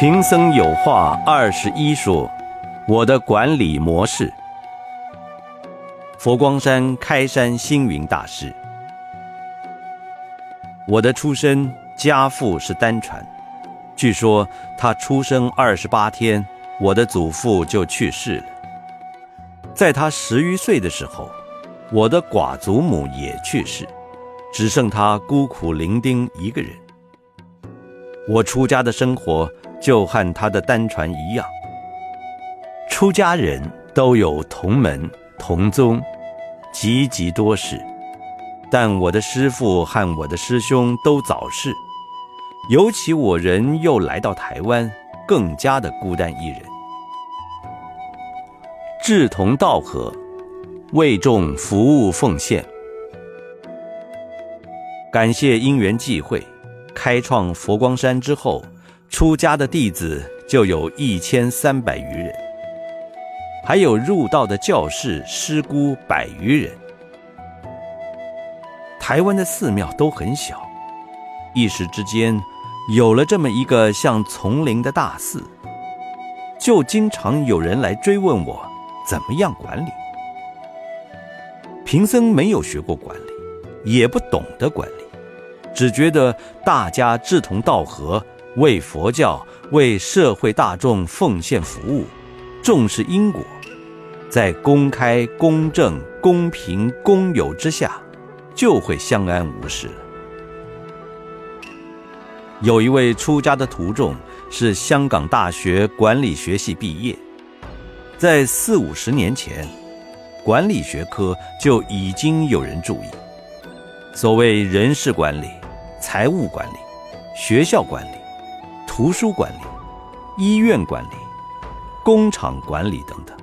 贫僧有话二十一说，我的管理模式。佛光山开山星云大师，我的出身家父是单传，据说他出生二十八天，我的祖父就去世了。在他十余岁的时候，我的寡祖母也去世，只剩他孤苦伶仃一个人。我出家的生活。就和他的单传一样，出家人都有同门同宗，极极多事。但我的师父和我的师兄都早逝，尤其我人又来到台湾，更加的孤单一人。志同道合，为众服务奉献。感谢因缘际会，开创佛光山之后。出家的弟子就有一千三百余人，还有入道的教士师姑百余人。台湾的寺庙都很小，一时之间有了这么一个像丛林的大寺，就经常有人来追问我怎么样管理。贫僧没有学过管理，也不懂得管理，只觉得大家志同道合。为佛教、为社会大众奉献服务，重视因果，在公开、公正、公平、公有之下，就会相安无事。有一位出家的徒众是香港大学管理学系毕业，在四五十年前，管理学科就已经有人注意。所谓人事管理、财务管理、学校管理。图书管理、医院管理、工厂管理等等。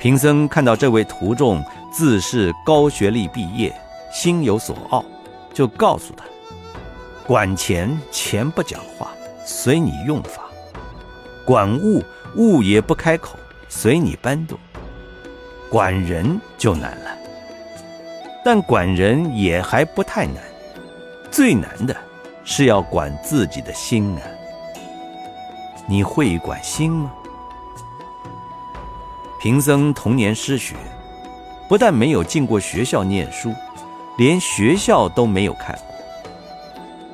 贫僧看到这位徒众自是高学历毕业，心有所傲，就告诉他：管钱钱不讲话，随你用法；管物物也不开口，随你搬动；管人就难了，但管人也还不太难，最难的。是要管自己的心啊！你会管心吗？贫僧童年失学，不但没有进过学校念书，连学校都没有看过。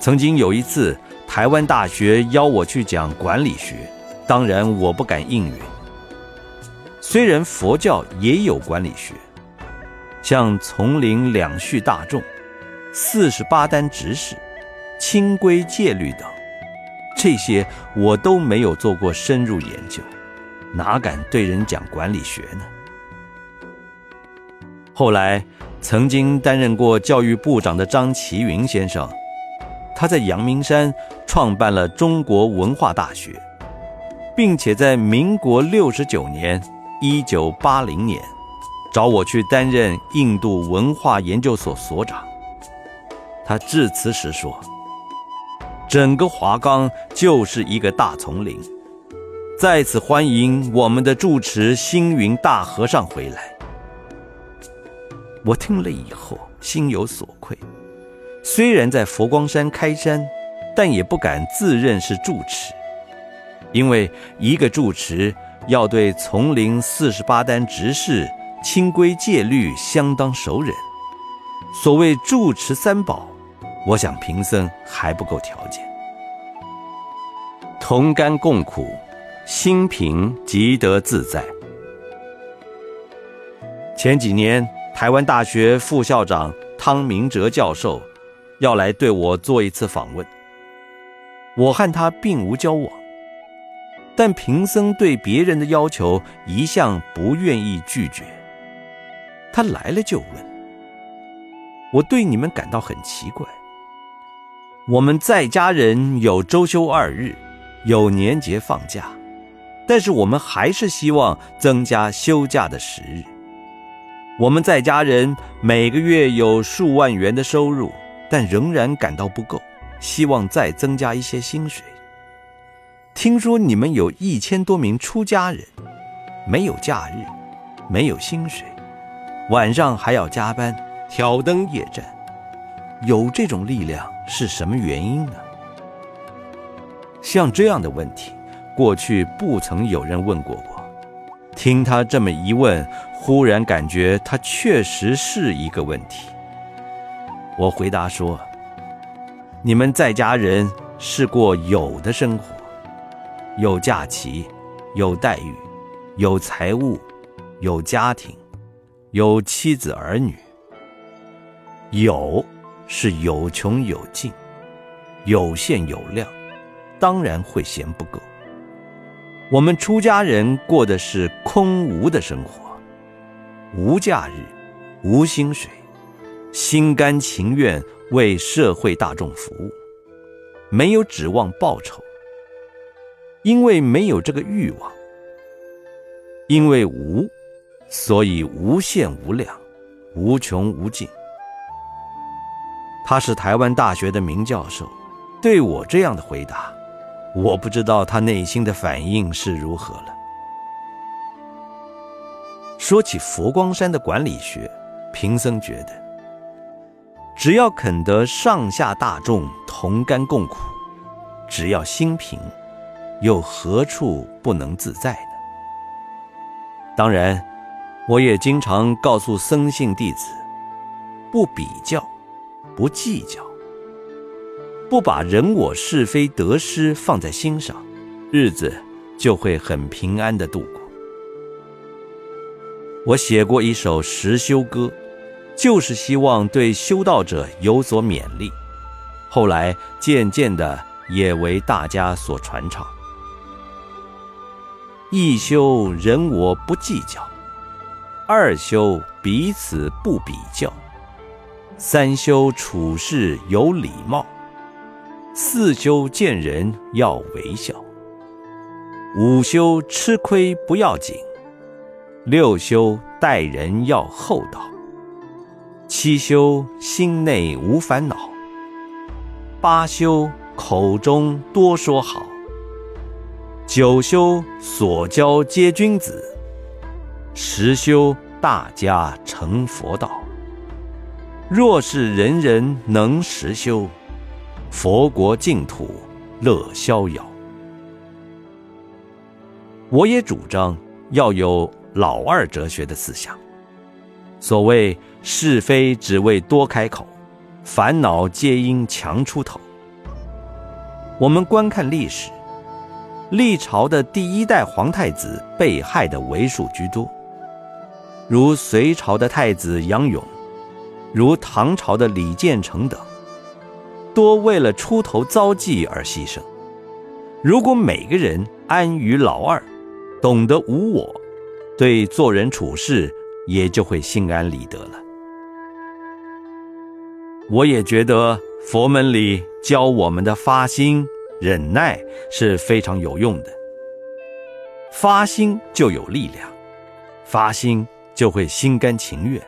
曾经有一次，台湾大学邀我去讲管理学，当然我不敢应允。虽然佛教也有管理学，像丛林两序大众、四十八单执事。清规戒律等，这些我都没有做过深入研究，哪敢对人讲管理学呢？后来，曾经担任过教育部长的张其云先生，他在阳明山创办了中国文化大学，并且在民国六十九年（一九八零年）找我去担任印度文化研究所所长。他致辞时说。整个华冈就是一个大丛林，在此欢迎我们的住持星云大和尚回来。我听了以后心有所愧，虽然在佛光山开山，但也不敢自认是住持，因为一个住持要对丛林四十八单执事、清规戒律相当熟稔。所谓住持三宝。我想贫僧还不够条件，同甘共苦，心平即得自在。前几年，台湾大学副校长汤明哲教授要来对我做一次访问。我和他并无交往，但贫僧对别人的要求一向不愿意拒绝。他来了就问，我对你们感到很奇怪。我们在家人有周休二日，有年节放假，但是我们还是希望增加休假的时日。我们在家人每个月有数万元的收入，但仍然感到不够，希望再增加一些薪水。听说你们有一千多名出家人，没有假日，没有薪水，晚上还要加班挑灯夜战，有这种力量。是什么原因呢？像这样的问题，过去不曾有人问过我。听他这么一问，忽然感觉他确实是一个问题。我回答说：“你们在家人是过有的生活，有假期，有待遇，有财物，有家庭，有妻子儿女。有是有穷有尽，有限有量，当然会嫌不够。我们出家人过的是空无的生活，无假日，无薪水。”心甘情愿为社会大众服务，没有指望报酬，因为没有这个欲望，因为无，所以无限无量，无穷无尽。他是台湾大学的名教授，对我这样的回答，我不知道他内心的反应是如何了。说起佛光山的管理学，贫僧觉得。只要肯得上下大众同甘共苦，只要心平，又何处不能自在呢？当然，我也经常告诉僧信弟子：不比较，不计较，不把人我是非得失放在心上，日子就会很平安的度过。我写过一首实修歌。就是希望对修道者有所勉励，后来渐渐的也为大家所传唱。一修人我不计较，二修彼此不比较，三修处事有礼貌，四修见人要微笑，五修吃亏不要紧，六修待人要厚道。七修心内无烦恼，八修口中多说好，九修所交皆君子，十修大家成佛道。若是人人能实修，佛国净土乐逍遥。我也主张要有老二哲学的思想。所谓是非只为多开口，烦恼皆因强出头。我们观看历史，历朝的第一代皇太子被害的为数居多，如隋朝的太子杨勇，如唐朝的李建成等，多为了出头遭际而牺牲。如果每个人安于老二，懂得无我，对做人处事。也就会心安理得了。我也觉得佛门里教我们的发心、忍耐是非常有用的。发心就有力量，发心就会心甘情愿，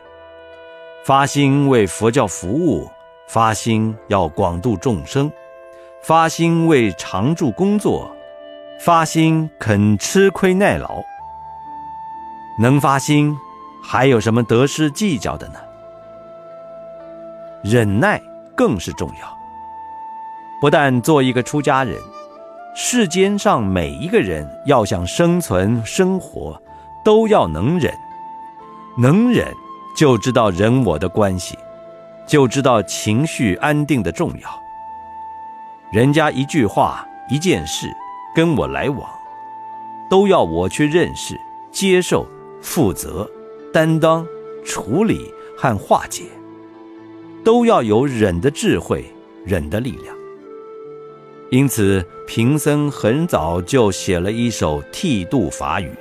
发心为佛教服务，发心要广度众生，发心为常住工作，发心肯吃亏耐劳，能发心。还有什么得失计较的呢？忍耐更是重要。不但做一个出家人，世间上每一个人要想生存生活，都要能忍。能忍，就知道人我的关系，就知道情绪安定的重要。人家一句话、一件事跟我来往，都要我去认识、接受、负责。担当、处理和化解，都要有忍的智慧、忍的力量。因此，贫僧很早就写了一首剃度法语，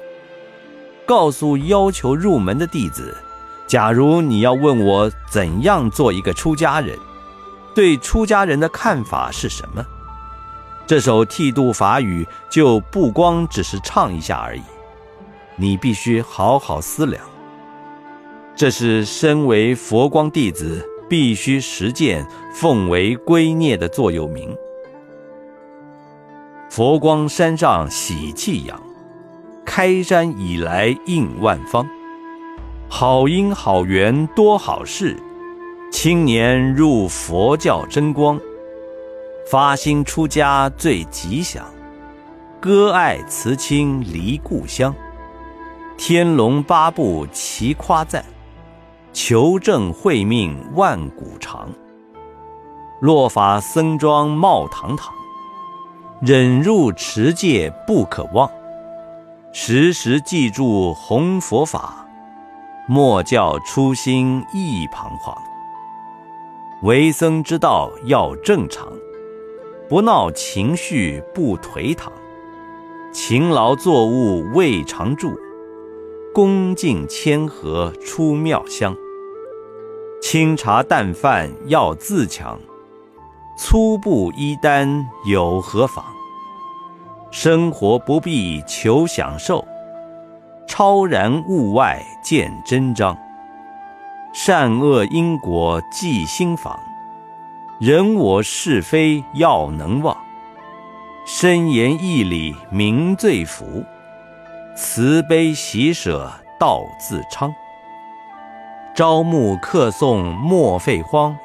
告诉要求入门的弟子：假如你要问我怎样做一个出家人，对出家人的看法是什么，这首剃度法语就不光只是唱一下而已，你必须好好思量。这是身为佛光弟子必须实践、奉为圭臬的座右铭。佛光山上喜气扬，开山以来应万方，好因好缘多好事，青年入佛教真光，发心出家最吉祥，割爱辞亲离故乡。天龙八部齐夸赞，求证慧命万古长。落法僧庄冒堂堂，忍入持戒不可忘。时时记住弘佛法，莫教初心易彷徨。为僧之道要正常，不闹情绪不颓唐。勤劳作物未常住，恭敬谦和出妙香。清茶淡饭要自强，粗布衣单有何妨？生活不必求享受，超然物外见真章。善恶因果记心房，人我是非要能忘。深言义理明罪福，慈悲喜舍道自昌。朝暮客送莫废荒，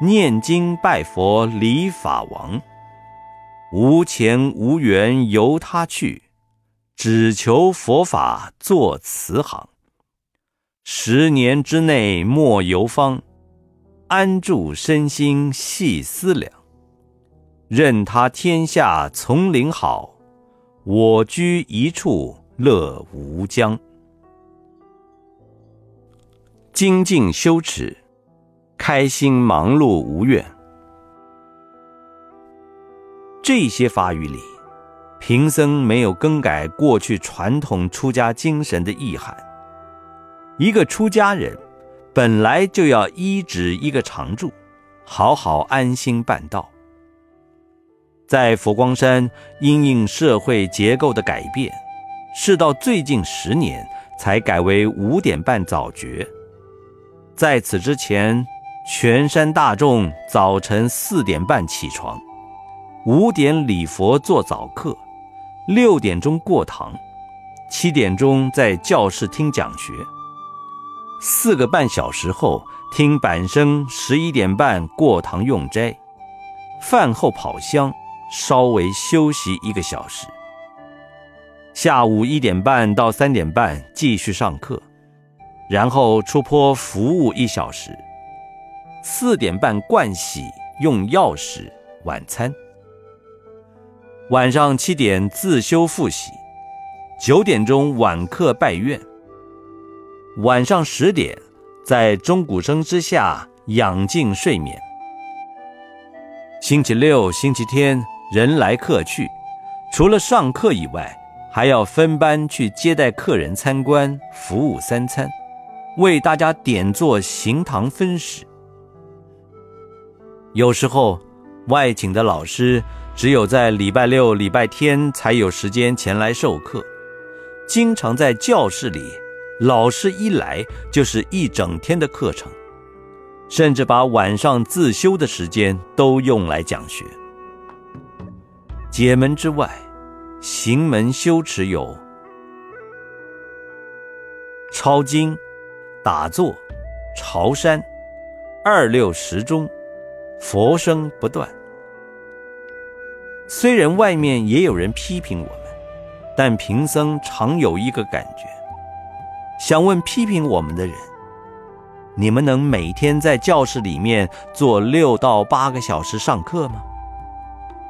念经拜佛礼法王。无钱无缘由他去，只求佛法做慈行。十年之内莫游方，安住身心细思量。任他天下丛林好，我居一处乐无疆。精进修持，开心忙碌无怨。这些法语里，贫僧没有更改过去传统出家精神的意涵。一个出家人，本来就要依止一个常住，好好安心办道。在佛光山，因应社会结构的改变，是到最近十年才改为五点半早觉。在此之前，全山大众早晨四点半起床，五点礼佛做早课，六点钟过堂，七点钟在教室听讲学。四个半小时后听板声，十一点半过堂用斋，饭后跑香，稍微休息一个小时。下午一点半到三点半继续上课，然后出坡服务一小时。四点半盥洗用药时晚餐。晚上七点自修复习，九点钟晚课拜院。晚上十点，在钟鼓声之下养静睡眠。星期六、星期天人来客去，除了上课以外，还要分班去接待客人参观、服务三餐，为大家点做行堂分食。有时候，外请的老师只有在礼拜六、礼拜天才有时间前来授课，经常在教室里。老师一来就是一整天的课程，甚至把晚上自修的时间都用来讲学。解门之外，行门修持有抄经、打坐、朝山、二六时钟、佛声不断。虽然外面也有人批评我们，但贫僧常有一个感觉。想问批评我们的人：你们能每天在教室里面坐六到八个小时上课吗？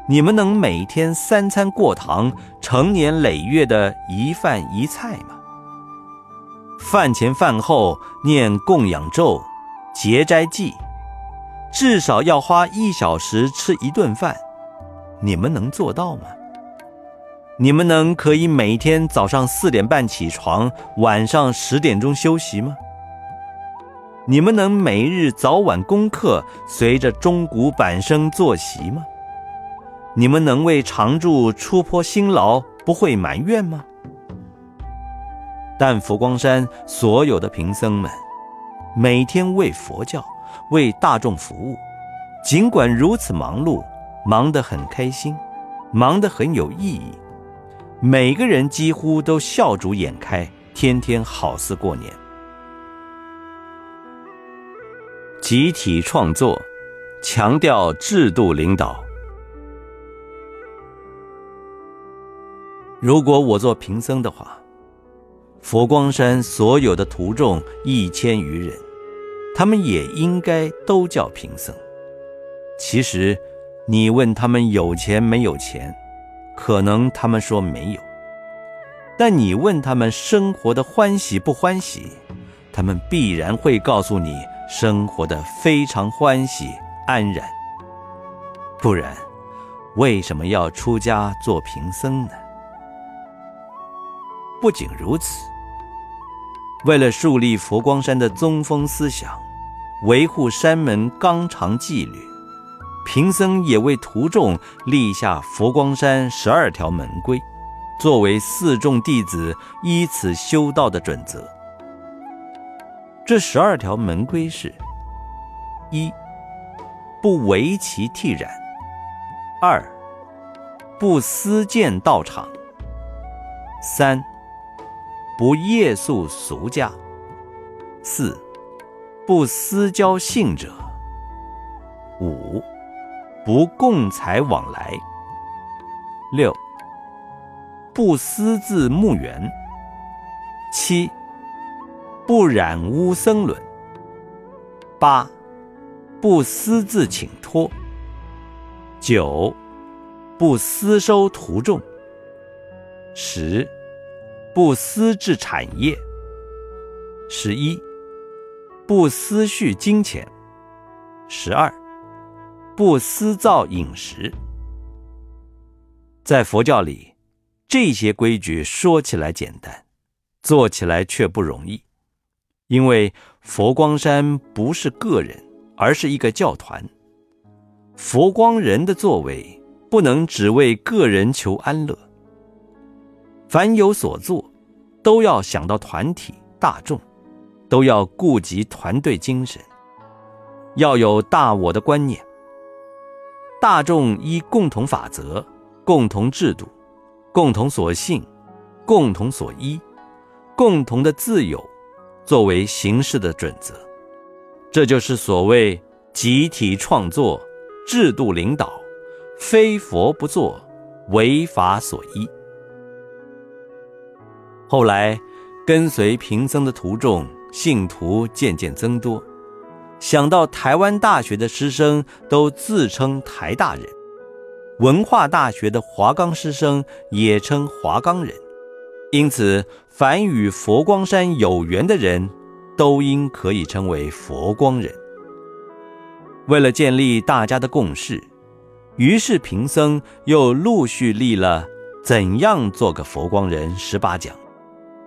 你们能每天三餐过堂、成年累月的一饭一菜吗？饭前饭后念供养咒、结斋记，至少要花一小时吃一顿饭，你们能做到吗？你们能可以每天早上四点半起床，晚上十点钟休息吗？你们能每日早晚功课随着钟鼓板声作息吗？你们能为常住出坡辛劳不会埋怨吗？但佛光山所有的贫僧们，每天为佛教、为大众服务，尽管如此忙碌，忙得很开心忙得很有意义。每个人几乎都笑逐颜开天天好似过年。集体创作强调制度领导。如果我做贫僧的话佛光山所有的徒众一千余人他们也应该都叫贫僧。其实你问他们有钱没有钱，可能他们说没有；但你问他们生活的欢喜不欢喜，他们必然会告诉你生活的非常欢喜安然。不然，为什么要出家做贫僧呢？不仅如此，为了树立佛光山的宗风思想，维护山门纲常纪律。贫僧也为徒众立下佛光山十二条门规，作为四众弟子依此修道的准则。这十二条门规是：一、不为其剃染；二、不私建道场；三、不夜宿俗家；四、不私交信者；五。不共财往来。六，不私自墓园。七，不染污僧伦。八，不私自请托。九，不私收徒众。十，不私置产业。十一，不私蓄金钱。十二。不私造饮食，在佛教里，这些规矩说起来简单，做起来却不容易。因为佛光山不是个人，而是一个教团。佛光人的作为不能只为个人求安乐，凡有所作，都要想到团体大众，都要顾及团队精神，要有大我的观念。大众依共同法则、共同制度、共同所信、共同所依、共同的自由，作为行事的准则，这就是所谓集体创作、制度领导，非佛不作，为法所依。后来，跟随贫僧的徒众信徒渐渐增多。想到台湾大学的师生都自称台大人，文化大学的华冈师生也称华冈人，因此凡与佛光山有缘的人，都应可以称为佛光人。为了建立大家的共识，于是贫僧又陆续立了怎样做个佛光人十八讲，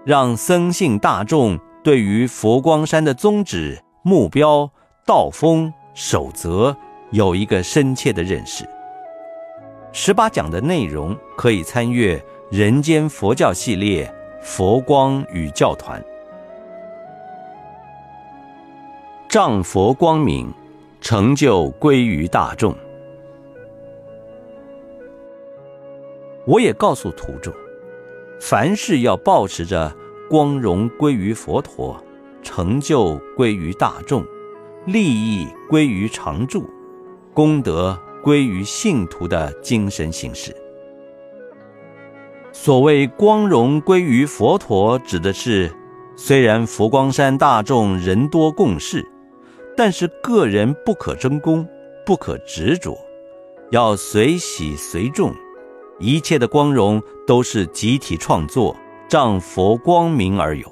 让僧信大众对于佛光山的宗旨目标。道风守则有一个深切的认识。十八讲的内容可以参阅《人间佛教系列》《佛光与教团》，仗佛光明，成就归于大众。我也告诉徒众，凡事要保持着光荣归于佛陀，成就归于大众。利益归于常住，功德归于信徒的精神形式。所谓光荣归于佛陀，指的是虽然佛光山大众人多共事，但是个人不可争功，不可执着，要随喜随众，一切的光荣都是集体创作，仗佛光明而有。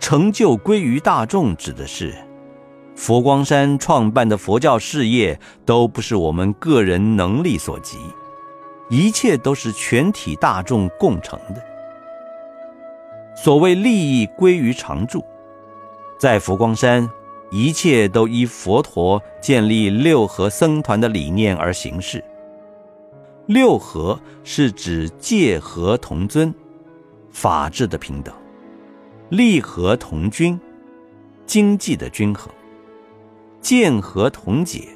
成就归于大众，指的是。佛光山创办的佛教事业都不是我们个人能力所及，一切都是全体大众共成的。所谓利益归于常住，在佛光山，一切都依佛陀建立六合僧团的理念而行事。六合是指戒和同尊，法治的平等；利和同均，经济的均衡。见和同解，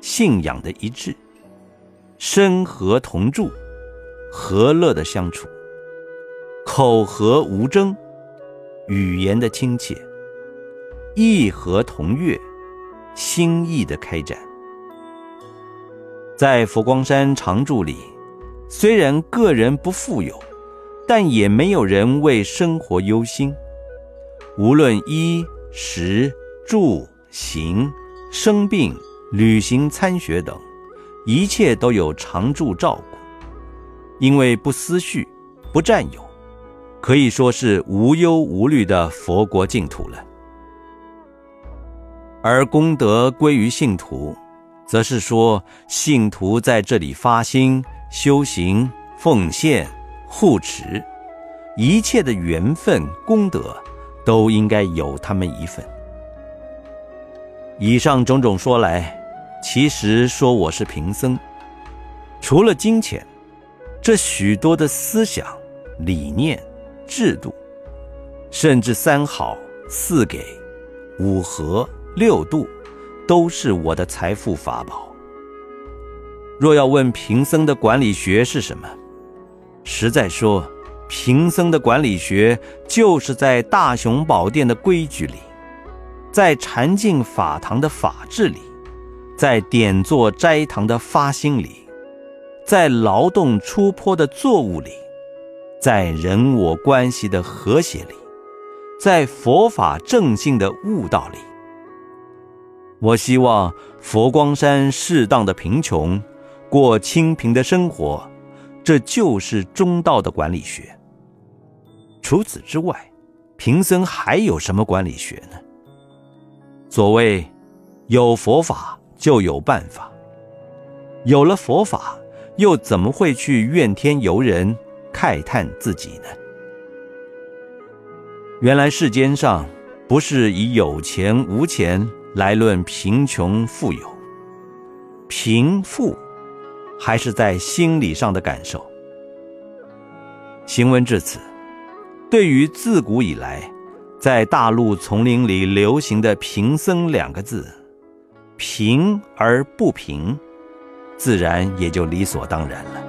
信仰的一致；身和同住，和乐的相处；口和无争，语言的亲切；意和同悦，心意的开展。在佛光山常住里，虽然个人不富有，但也没有人为生活忧心。无论衣食住行、生病、旅行、参学等，一切都有常住照顾。因为不思绪，不占有，可以说是无忧无虑的佛国净土了。而功德归于信徒，则是说信徒在这里发心。修行、奉献、护持，一切的缘分、功德，都应该有他们一份。以上种种说来，其实说我是贫僧，除了金钱，这许多的思想、理念、制度，甚至三好、四给、五和、六度，都是我的财富法宝。若要问贫僧的管理学是什么，实在说，贫僧的管理学就是在大雄宝殿的规矩里，在禅净法堂的法治里，在点坐斋堂的发心里，在劳动出坡的作物里，在人我关系的和谐里，在佛法正信的悟道里。我希望佛光山适当的贫穷。过清贫的生活，这就是中道的管理学。除此之外，贫僧还有什么管理学呢？所谓有佛法就有办法，有了佛法，又怎么会去怨天尤人、慨叹自己呢？原来世间上不是以有钱无钱来论贫穷富有，贫富。还是在心理上的感受。行文至此，对于自古以来在大陆丛林里流行的“贫僧”两个字，贫而不贫，自然也就理所当然了。